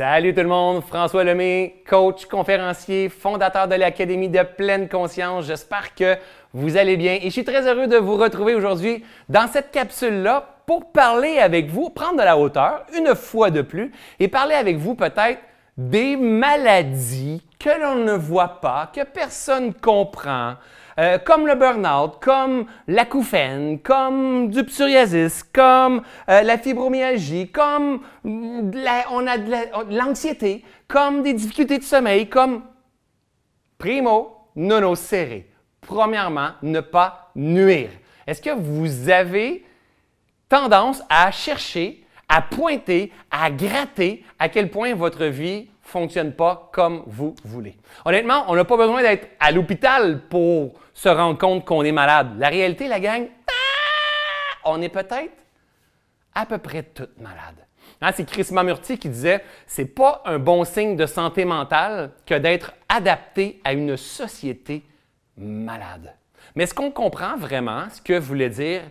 Salut tout le monde, François Lemay, coach, conférencier, fondateur de l'Académie de pleine conscience. J'espère que vous allez bien et je suis très heureux de vous retrouver aujourd'hui dans cette capsule-là pour parler avec vous, prendre de la hauteur une fois de plus et parler avec vous peut-être des maladies que l'on ne voit pas, que personne ne comprend, euh, comme le burn-out, comme l'acouphène, comme du psoriasis, comme euh, la fibromyalgie, comme on a de l'anxiété, comme des difficultés de sommeil, comme primo, nono serré. Premièrement, ne pas nuire. Est-ce que vous avez tendance à chercher, à pointer, à gratter à quel point votre vie fonctionne pas comme vous voulez. Honnêtement, on n'a pas besoin d'être à l'hôpital pour se rendre compte qu'on est malade. La réalité, la gang, ah! on est peut-être à peu près toutes malades. Hein, c'est Chris Mamurti qui disait c'est pas un bon signe de santé mentale que d'être adapté à une société malade. Mais est-ce qu'on comprend vraiment ce que voulait dire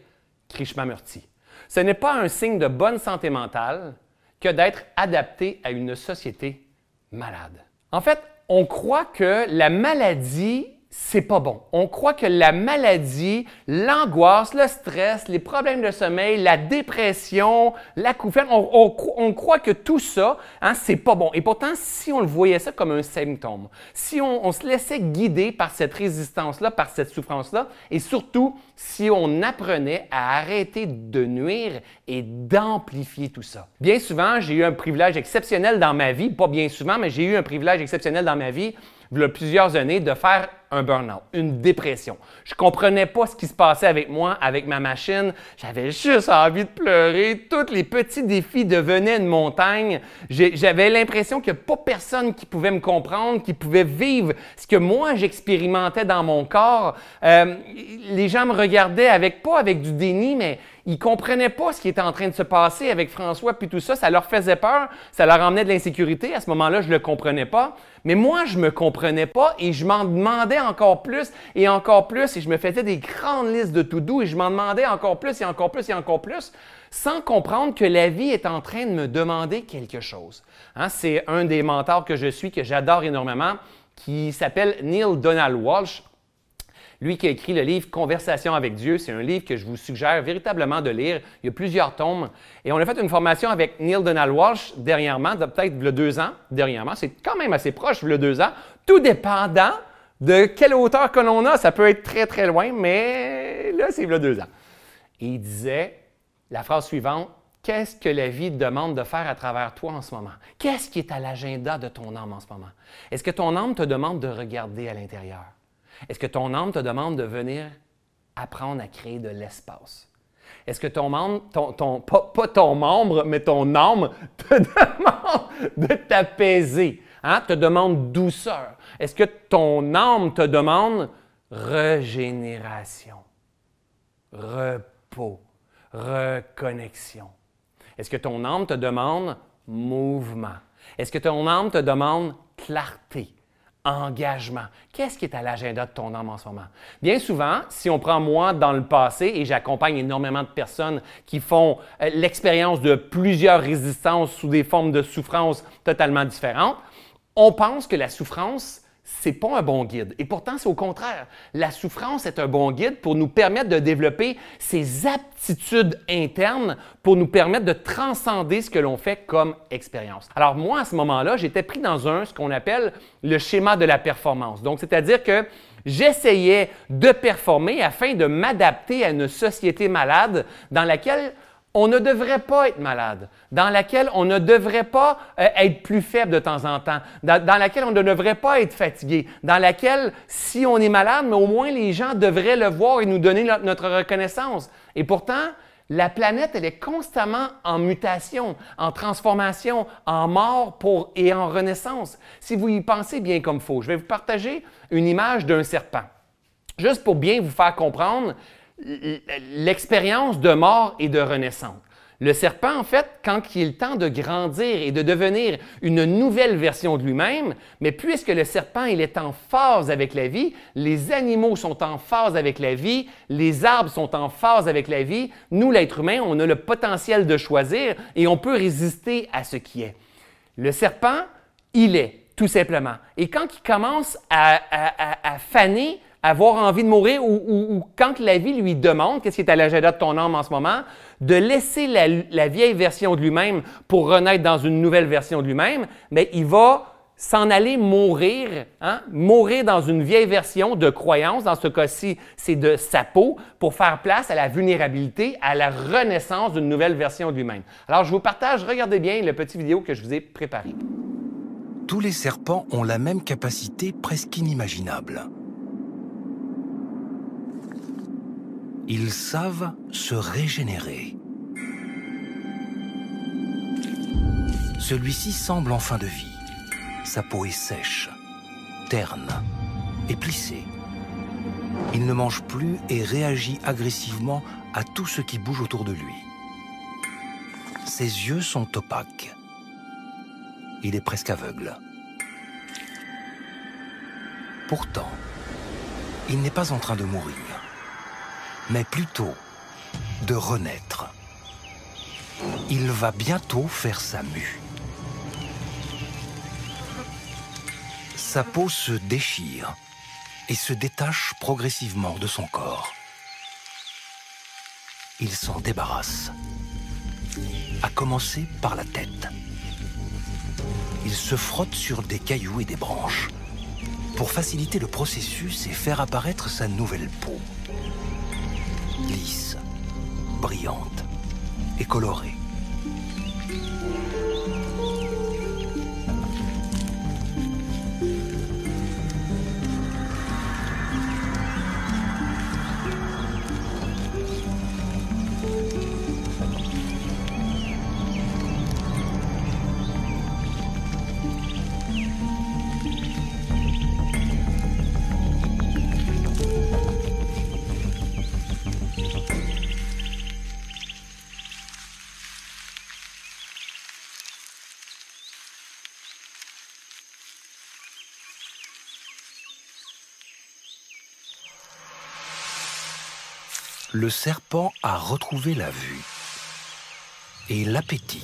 Krishnamurti? Ce n'est pas un signe de bonne santé mentale que d'être adapté à une société malade. En fait, on croit que la maladie c'est pas bon. On croit que la maladie, l'angoisse, le stress, les problèmes de sommeil, la dépression, la couffette, on, croit que tout ça, hein, c'est pas bon. Et pourtant, si on le voyait ça comme un symptôme, si on, se laissait guider par cette résistance-là, par cette souffrance-là, et surtout si on apprenait à arrêter de nuire et d'amplifier tout ça. Bien souvent, j'ai eu un privilège exceptionnel dans ma vie, pas bien souvent, mais j'ai eu un privilège exceptionnel dans ma vie plusieurs années, de faire un burn-out, une dépression. Je comprenais pas ce qui se passait avec moi, avec ma machine. J'avais juste envie de pleurer. Tous les petits défis devenaient une montagne. J'avais l'impression qu'il n'y a pas personne qui pouvait me comprendre, qui pouvait vivre ce que moi j'expérimentais dans mon corps. Euh, les gens me regardaient avec, pas avec du déni, mais ils comprenaient pas ce qui était en train de se passer avec François puis tout ça. Ça leur faisait peur, ça leur emmenait de l'insécurité. À ce moment-là, je ne le comprenais pas. Mais moi, je ne me comprenais pas et je m'en demandais encore plus et encore plus et je me faisais des grandes listes de tout doux et je m'en demandais encore plus et encore plus et encore plus sans comprendre que la vie est en train de me demander quelque chose. Hein, c'est un des mentors que je suis, que j'adore énormément, qui s'appelle Neil Donald Walsh. Lui qui a écrit le livre Conversation avec Dieu, c'est un livre que je vous suggère véritablement de lire. Il y a plusieurs tomes. Et on a fait une formation avec Neil Donald Walsh dernièrement, peut-être a deux ans, dernièrement. C'est quand même assez proche, a deux ans, tout dépendant de quelle hauteur que l'on a. Ça peut être très, très loin, mais là, c'est a deux ans. Et il disait la phrase suivante Qu'est-ce que la vie te demande de faire à travers toi en ce moment? Qu'est-ce qui est à l'agenda de ton âme en ce moment? Est-ce que ton âme te demande de regarder à l'intérieur? Est-ce que ton âme te demande de venir apprendre à créer de l'espace? Est-ce que ton membre, ton, pas, ton membre, mais ton âme te demande de t'apaiser, hein? te demande douceur? Est-ce que ton âme te demande régénération, repos, reconnexion? Est-ce que ton âme te demande mouvement? Est-ce que ton âme te demande clarté? Engagement. Qu'est-ce qui est à l'agenda de ton âme en ce moment? Bien souvent, si on prend moi dans le passé, et j'accompagne énormément de personnes qui font euh, l'expérience de plusieurs résistances sous des formes de souffrance totalement différentes, on pense que la souffrance, c'est pas un bon guide. Et pourtant, c'est au contraire. La souffrance est un bon guide pour nous permettre de développer ces aptitudes internes pour nous permettre de transcender ce que l'on fait comme expérience. Alors moi, à ce moment-là, j'étais pris dans un, ce qu'on appelle le schéma de la performance. Donc, c'est-à-dire que j'essayais de performer afin de m'adapter à une société malade dans laquelle on ne devrait pas être malade, dans laquelle on ne devrait pas euh, être plus faible de temps en temps, dans, laquelle on ne devrait pas être fatigué, dans laquelle, si on est malade, mais au moins les gens devraient le voir et nous donner notre reconnaissance. Et pourtant, la planète, elle est constamment en mutation, en transformation, en mort et en renaissance. Si vous y pensez bien comme il faut, je vais vous partager une image d'un serpent. Juste pour bien vous faire comprendre l'expérience de mort et de renaissance. Le serpent, en fait, quand il est de grandir et de devenir une nouvelle version de lui-même, mais puisque le serpent, il est en phase avec la vie, les animaux sont en phase avec la vie, les arbres sont en phase avec la vie, nous, l'être humain, on a le potentiel de choisir et on peut résister à ce qui est. Le serpent, il est, tout simplement. Et quand il commence à, faner, à avoir envie de mourir, ou, quand la vie lui demande, qu'est-ce qui est à l'agenda de ton âme en ce moment, de laisser la, vieille version de lui-même pour renaître dans une nouvelle version de lui-même, mais il va s'en aller mourir, hein? mourir dans une vieille version de croyance, dans ce cas-ci, c'est de sa peau, pour faire place à la vulnérabilité, à la renaissance d'une nouvelle version de lui-même. Alors, je vous partage, regardez bien le petit vidéo que je vous ai préparé. Tous les serpents ont la même capacité presque inimaginable. Ils savent se régénérer. Celui-ci semble en fin de vie. Sa peau est sèche, terne et plissée. Il ne mange plus et réagit agressivement à tout ce qui bouge autour de lui. Ses yeux sont opaques. Il est presque aveugle. Pourtant, il n'est pas en train de mourir, mais plutôt de renaître. Il va bientôt faire sa mue. Sa peau se déchire et se détache progressivement de son corps. Il s'en débarrasse, à commencer par la tête. Il se frotte sur des cailloux et des branches pour faciliter le processus et faire apparaître sa nouvelle peau. Lisse, brillante et colorée. Le serpent a retrouvé la vue et l'appétit.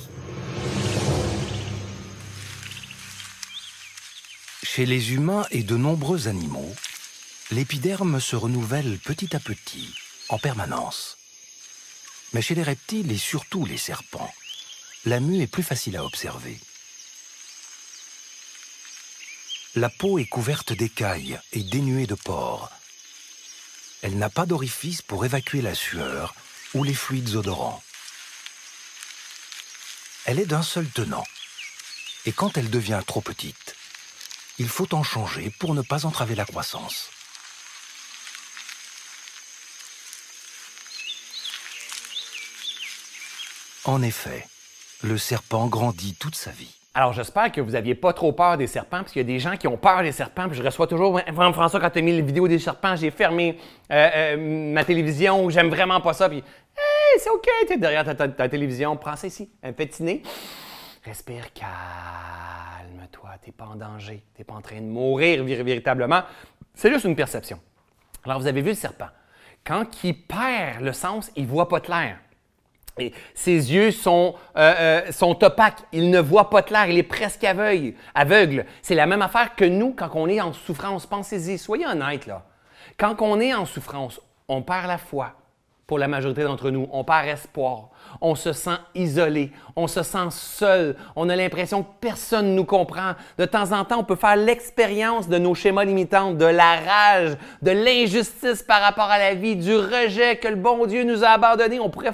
Chez les humains et de nombreux animaux, l'épiderme se renouvelle petit à petit, en permanence. Mais chez les reptiles et surtout les serpents, la mue est plus facile à observer. La peau est couverte d'écailles et dénuée de pores, elle n'a pas d'orifice pour évacuer la sueur ou les fluides odorants. Elle est d'un seul tenant. Et quand elle devient trop petite, il faut en changer pour ne pas entraver la croissance. En effet, le serpent grandit toute sa vie. Alors, j'espère que vous n'aviez pas trop peur des serpents, parce qu'il y a des gens qui ont peur des serpents. Puis je reçois toujours, François, quand tu as mis les vidéos des serpents, j'ai fermé euh, euh, ma télévision, j'aime vraiment pas ça. Puis, hey, c'est OK, tu es derrière ta, télévision, prends ça ici, un petit. Respire, calme-toi, tu n'es pas en danger, tu n'es pas en train de mourir véritablement. C'est juste une perception. Alors, vous avez vu le serpent. Quand il perd le sens, il voit pas clair. Et ses yeux sont, euh, euh, sont opaques, il ne voit pas clair, il est presque aveugle. C'est la même affaire que nous quand on est en souffrance. Pensez-y, soyez honnêtes là. Quand on est en souffrance, on perd la foi pour la majorité d'entre nous. On perd espoir. On se sent isolé. On se sent seul. On a l'impression que personne ne nous comprend. De temps en temps, on peut faire l'expérience de nos schémas limitants, de la rage, de l'injustice par rapport à la vie, du rejet que le bon Dieu nous a abandonné. On pourrait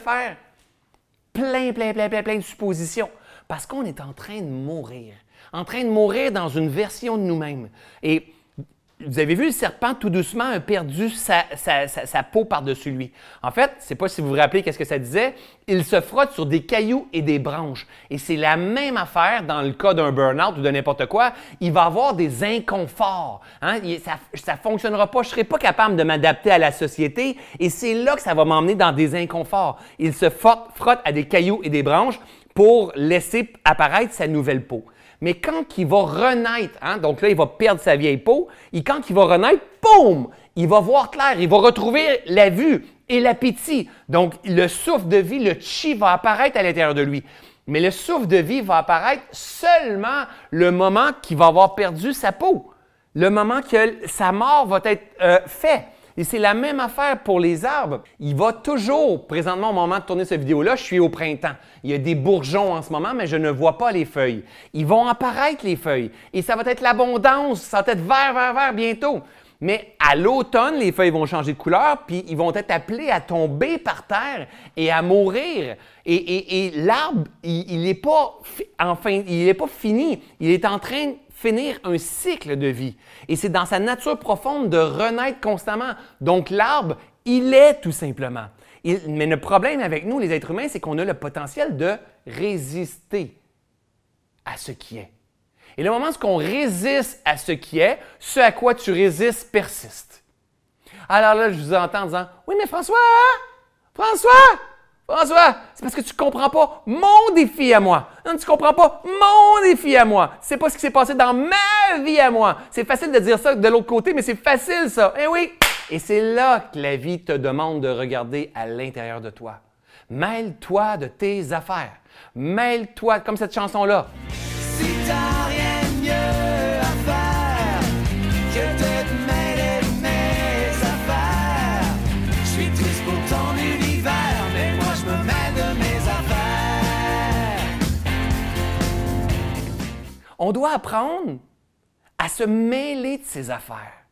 plein, plein, plein, plein, plein de suppositions. Parce qu'on est en train de mourir. En train de mourir dans une version de nous-mêmes. Et vous avez vu, le serpent, tout doucement, a perdu sa, peau par-dessus lui. En fait, sais pas si vous vous rappelez qu'est-ce que ça disait, il se frotte sur des cailloux et des branches. Et c'est la même affaire dans le cas d'un burn-out ou de n'importe quoi. Il va avoir des inconforts. Hein? Ça ne fonctionnera pas. Je ne serai pas capable de m'adapter à la société. Et c'est là que ça va m'emmener dans des inconforts. Il se frotte à des cailloux et des branches pour laisser apparaître sa nouvelle peau. Mais quand il va renaître, hein, donc là, il va perdre sa vieille peau, et quand il va renaître, boum, il va voir clair, il va retrouver la vue et l'appétit. Donc, le souffle de vie, le chi va apparaître à l'intérieur de lui. Mais le souffle de vie va apparaître seulement le moment qu'il va avoir perdu sa peau, le moment que sa mort va être euh, faite. Et c'est la même affaire pour les arbres. Il va toujours, présentement au moment de tourner cette vidéo-là, je suis au printemps. Il y a des bourgeons en ce moment, mais je ne vois pas les feuilles. Ils vont apparaître, les feuilles. Et ça va être l'abondance, ça va être vert, vert, vert bientôt. Mais à l'automne, les feuilles vont changer de couleur, puis ils vont être appelés à tomber par terre et à mourir. Et, l'arbre, il n'est pas, enfin, pas fini. Il est en train finir un cycle de vie. Et c'est dans sa nature profonde de renaître constamment. Donc l'arbre, il est tout simplement. mais le problème avec nous, les êtres humains, c'est qu'on a le potentiel de résister à ce qui est. Et le moment où on résiste à ce qui est, ce à quoi tu résistes persiste. Alors là, je vous entends en disant Oui, mais François, François, François, c'est parce que tu comprends pas mon défi à moi. Non, tu ne comprends pas mon défi à moi. C'est pas ce qui s'est passé dans ma vie à moi. C'est facile de dire ça de l'autre côté, mais c'est facile ça. Eh oui! Et c'est là que la vie te demande de regarder à l'intérieur de toi. Mêle-toi de tes affaires. Mêle-toi, comme cette chanson-là. Si On doit apprendre à se mêler de ses affaires.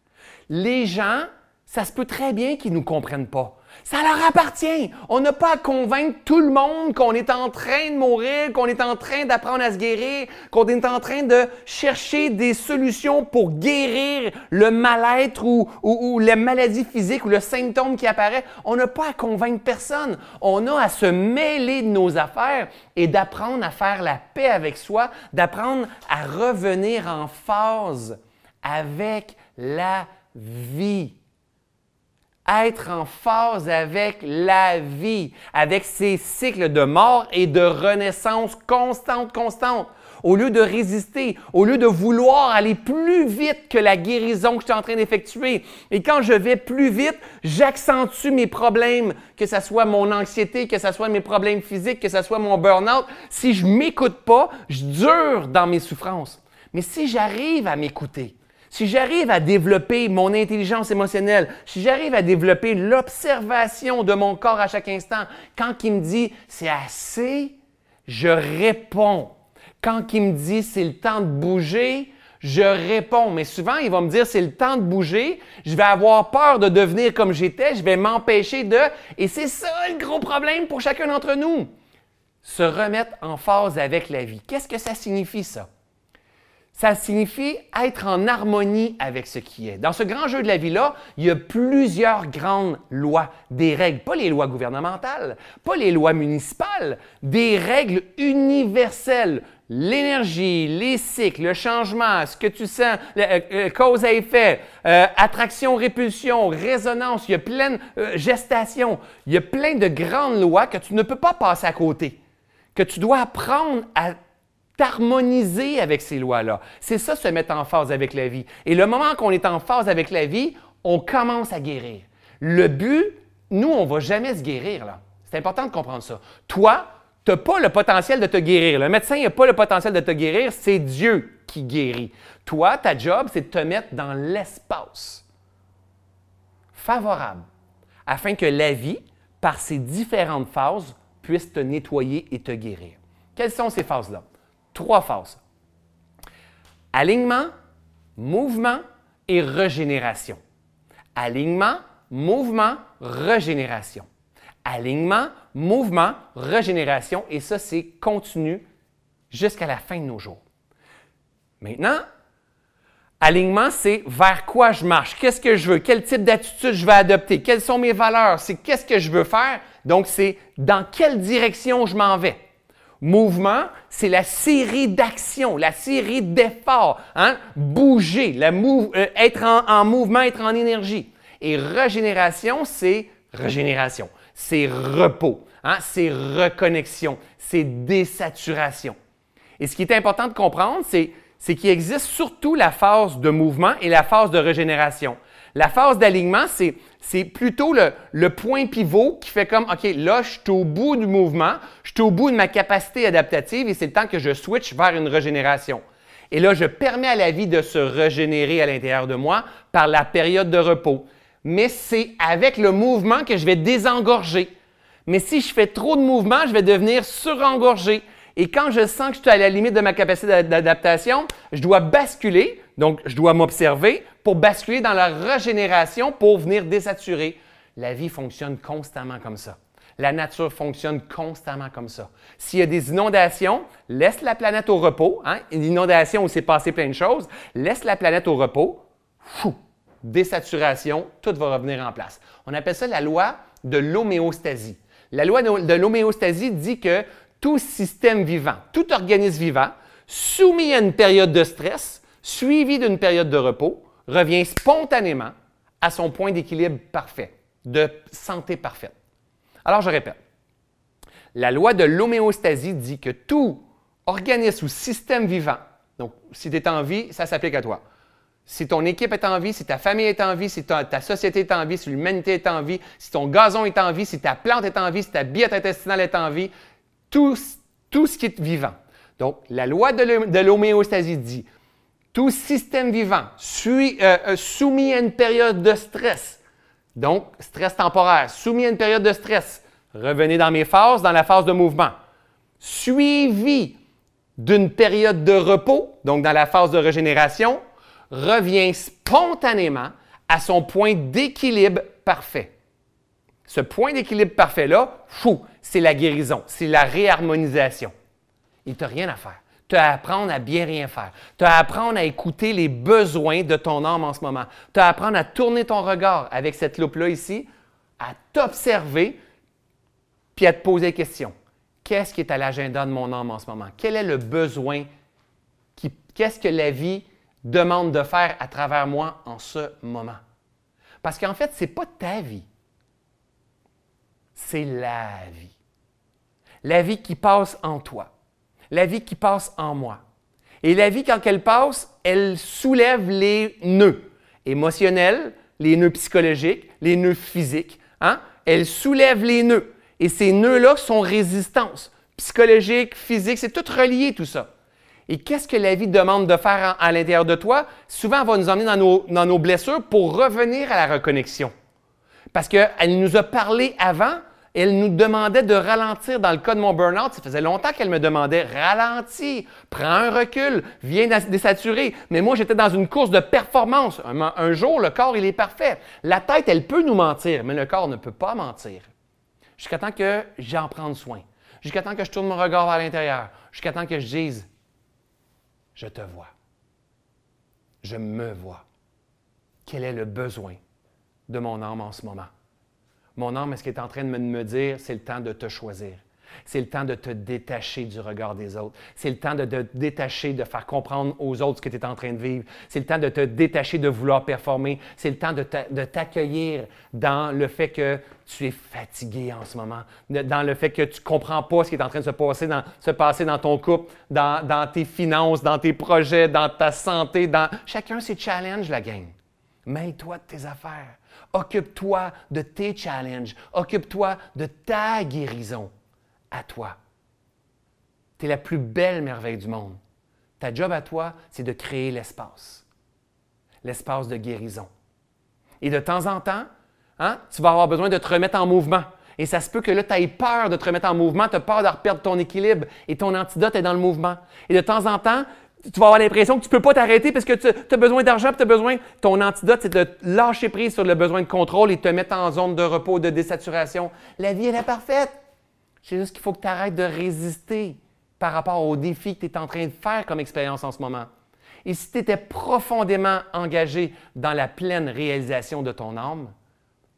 Les gens, ça se peut très bien qu'ils ne nous comprennent pas. Ça leur appartient. On n'a pas à convaincre tout le monde qu'on est en train de mourir, qu'on est en train d'apprendre à se guérir, qu'on est en train de chercher des solutions pour guérir le mal-être ou, ou, ou la maladie physique ou le symptôme qui apparaît. On n'a pas à convaincre personne. On a à se mêler de nos affaires et d'apprendre à faire la paix avec soi, d'apprendre à revenir en phase avec la vie être en phase avec la vie, avec ces cycles de mort et de renaissance constante, constante. Au lieu de résister, au lieu de vouloir aller plus vite que la guérison que je suis en train d'effectuer. Et quand je vais plus vite, j'accentue mes problèmes, que ce soit mon anxiété, que ce soit mes problèmes physiques, que ce soit mon burn-out. Si je m'écoute pas, je dure dans mes souffrances. Mais si j'arrive à m'écouter, si j'arrive à développer mon intelligence émotionnelle, si j'arrive à développer l'observation de mon corps à chaque instant, quand il me dit c'est assez, je réponds. Quand il me dit c'est le temps de bouger, je réponds. Mais souvent, il va me dire c'est le temps de bouger. Je vais avoir peur de devenir comme j'étais. Je vais m'empêcher de. Et c'est ça le gros problème pour chacun d'entre nous. Se remettre en phase avec la vie. Qu'est-ce que ça signifie, ça? Ça signifie être en harmonie avec ce qui est. Dans ce grand jeu de la vie-là, il y a plusieurs grandes lois, des règles, pas les lois gouvernementales, pas les lois municipales, des règles universelles. L'énergie, les cycles, le changement, ce que tu sens, euh, euh, cause à effet, euh, attraction, répulsion, résonance, il y a plein de gestation, il y a plein de grandes lois que tu ne peux pas passer à côté, que tu dois apprendre à harmoniser avec ces lois-là. C'est ça, se mettre en phase avec la vie. Et le moment qu'on est en phase avec la vie, on commence à guérir. Le but, nous, on ne va jamais se guérir. là. C'est important de comprendre ça. Toi, tu n'as pas le potentiel de te guérir. Le médecin n'a pas le potentiel de te guérir, c'est Dieu qui guérit. Toi, ta job, c'est de te mettre dans l'espace favorable afin que la vie, par ses différentes phases, puisse te nettoyer et te guérir. Quelles sont ces phases-là? Trois phases. Alignement, mouvement et régénération. Alignement, mouvement, régénération. Alignement, mouvement, régénération. Et ça, c'est continu jusqu'à la fin de nos jours. Maintenant, alignement, c'est vers quoi je marche, qu'est-ce que je veux, quel type d'attitude je vais adopter, quelles sont mes valeurs, c'est qu'est-ce que je veux faire. Donc, c'est dans quelle direction je m'en vais. Mouvement, c'est la série d'actions, la série d'efforts. Hein? Bouger, euh, être en, mouvement, être en énergie. Et régénération, c'est régénération, c'est repos, hein? c'est reconnexion, c'est désaturation. Et ce qui est important de comprendre, c'est, c'est qu'il existe surtout la phase de mouvement et la phase de régénération. La phase d'alignement, c'est plutôt le, point pivot qui fait comme, OK, là, je suis au bout du mouvement, je suis au bout de ma capacité adaptative et c'est le temps que je switch vers une régénération. Et là, je permets à la vie de se régénérer à l'intérieur de moi par la période de repos. Mais c'est avec le mouvement que je vais désengorger. Mais si je fais trop de mouvements, je vais devenir surengorgé. Et quand je sens que je suis à la limite de ma capacité d'adaptation, je dois basculer, donc je dois m'observer pour basculer dans la régénération pour venir désaturer. La vie fonctionne constamment comme ça. La nature fonctionne constamment comme ça. S'il y a des inondations, laisse la planète au repos. Hein? Une inondation où s'est passé plein de choses, laisse la planète au repos. Fou, désaturation, tout va revenir en place. On appelle ça la loi de l'homéostasie. La loi de l'homéostasie dit que tout système vivant, tout organisme vivant, soumis à une période de stress, suivi d'une période de repos, revient spontanément à son point d'équilibre parfait, de santé parfaite. Alors, je répète. La loi de l'homéostasie dit que tout organisme ou système vivant, donc si tu es en vie, ça s'applique à toi. Si ton équipe est en vie, si ta famille est en vie, si ta, société est en vie, si l'humanité est en vie, si ton gazon est en vie, si ta plante est en vie, si ta biette intestinale est en vie, tout, tout ce qui est vivant. Donc, la loi de l'homéostasie dit tout système vivant euh, euh, soumis à une période de stress donc, stress temporaire, soumis à une période de stress. Revenez dans mes phases, dans la phase de mouvement. Suivi d'une période de repos, donc dans la phase de régénération, revient spontanément à son point d'équilibre parfait. Ce point d'équilibre parfait-là, fou, c'est la guérison, c'est la réharmonisation. Il t'a rien à faire tu as à apprendre à bien rien faire. Tu as à apprendre à écouter les besoins de ton âme en ce moment. Tu as à apprendre à tourner ton regard avec cette loupe-là ici, à t'observer, puis à te poser des questions. Qu'est-ce qui est à l'agenda de mon âme en ce moment? Quel est le besoin? Qu'est-ce que la vie demande de faire à travers moi en ce moment? Parce qu'en fait, ce n'est pas ta vie. C'est la vie. La vie qui passe en toi la vie qui passe en moi. Et la vie, quand elle passe, elle soulève les nœuds émotionnels, les nœuds psychologiques, les nœuds physiques. Hein? Elle soulève les nœuds. Et ces nœuds-là sont résistance. Psychologique, physique, c'est tout relié tout ça. Et qu'est-ce que la vie demande de faire à, l'intérieur de toi? Souvent, elle va nous emmener dans nos, dans nos blessures pour revenir à la reconnexion. Parce qu'elle nous a parlé avant, elle nous demandait de ralentir. Dans le cas de mon burn-out, ça faisait longtemps qu'elle me demandait ralentis, prends un recul, viens désaturer. Mais moi, j'étais dans une course de performance. Un, jour, le corps, il est parfait. La tête, elle peut nous mentir, mais le corps ne peut pas mentir. Jusqu'à temps que j'en prenne soin. Jusqu'à temps que je tourne mon regard vers l'intérieur. Jusqu'à temps que je dise Je te vois. Je me vois. Quel est le besoin de mon âme en ce moment? Mon âme, ce qu'il est en train de me dire, c'est le temps de te choisir? C'est le temps de te détacher du regard des autres. C'est le temps de te détacher, de faire comprendre aux autres ce que tu es en train de vivre. C'est le temps de te détacher de vouloir performer. C'est le temps de t'accueillir dans le fait que tu es fatigué en ce moment, dans le fait que tu ne comprends pas ce qui est en train de se passer dans, ton couple, dans, dans tes finances, dans tes projets, dans ta santé. Dans... Chacun ses challenges, la gang. Mêle-toi de tes affaires. Occupe-toi de tes challenges. Occupe-toi de ta guérison à toi. Tu es la plus belle merveille du monde. Ta job à toi, c'est de créer l'espace. L'espace de guérison. Et de temps en temps, hein, tu vas avoir besoin de te remettre en mouvement. Et ça se peut que là, tu aies peur de te remettre en mouvement, tu as peur de perdre ton équilibre et ton antidote est dans le mouvement. Et de temps en temps, tu vas avoir l'impression que tu ne peux pas t'arrêter parce que tu as besoin d'argent, tu as besoin. Ton antidote, c'est de lâcher prise sur le besoin de contrôle et te mettre en zone de repos, de désaturation. La vie, elle est parfaite. C'est juste qu'il faut que tu arrêtes de résister par rapport aux défis que tu es en train de faire comme expérience en ce moment. Et si tu étais profondément engagé dans la pleine réalisation de ton âme,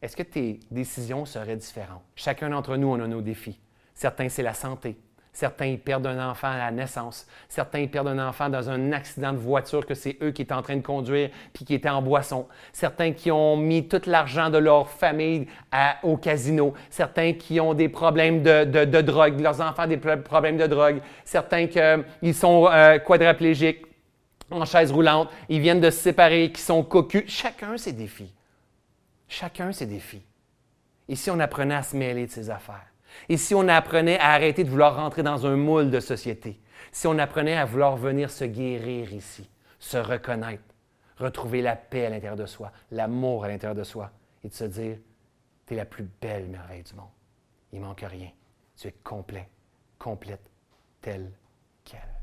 est-ce que tes décisions seraient différentes? Chacun d'entre nous, on a nos défis. Certains, c'est la santé. Certains perdent un enfant à la naissance. Certains perdent un enfant dans un accident de voiture que c'est eux qui étaient en train de conduire puis qui étaient en boisson. Certains qui ont mis tout l'argent de leur famille au casino. Certains qui ont des problèmes de, drogue. Leurs enfants ont des problèmes de drogue. Certains qui sont euh, quadraplégiques, en chaise roulante. Ils viennent de se séparer, qui sont cocus. Chacun ses défis. Chacun ses défis. Et si on apprenait à se mêler de ses affaires? Et si on apprenait à arrêter de vouloir rentrer dans un moule de société? Si on apprenait à vouloir venir se guérir ici, se reconnaître, retrouver la paix à l'intérieur de soi, l'amour à l'intérieur de soi, et de se dire, tu es la plus belle merveille du monde. Il manque rien. Tu es complet, complète, telle qu'elle.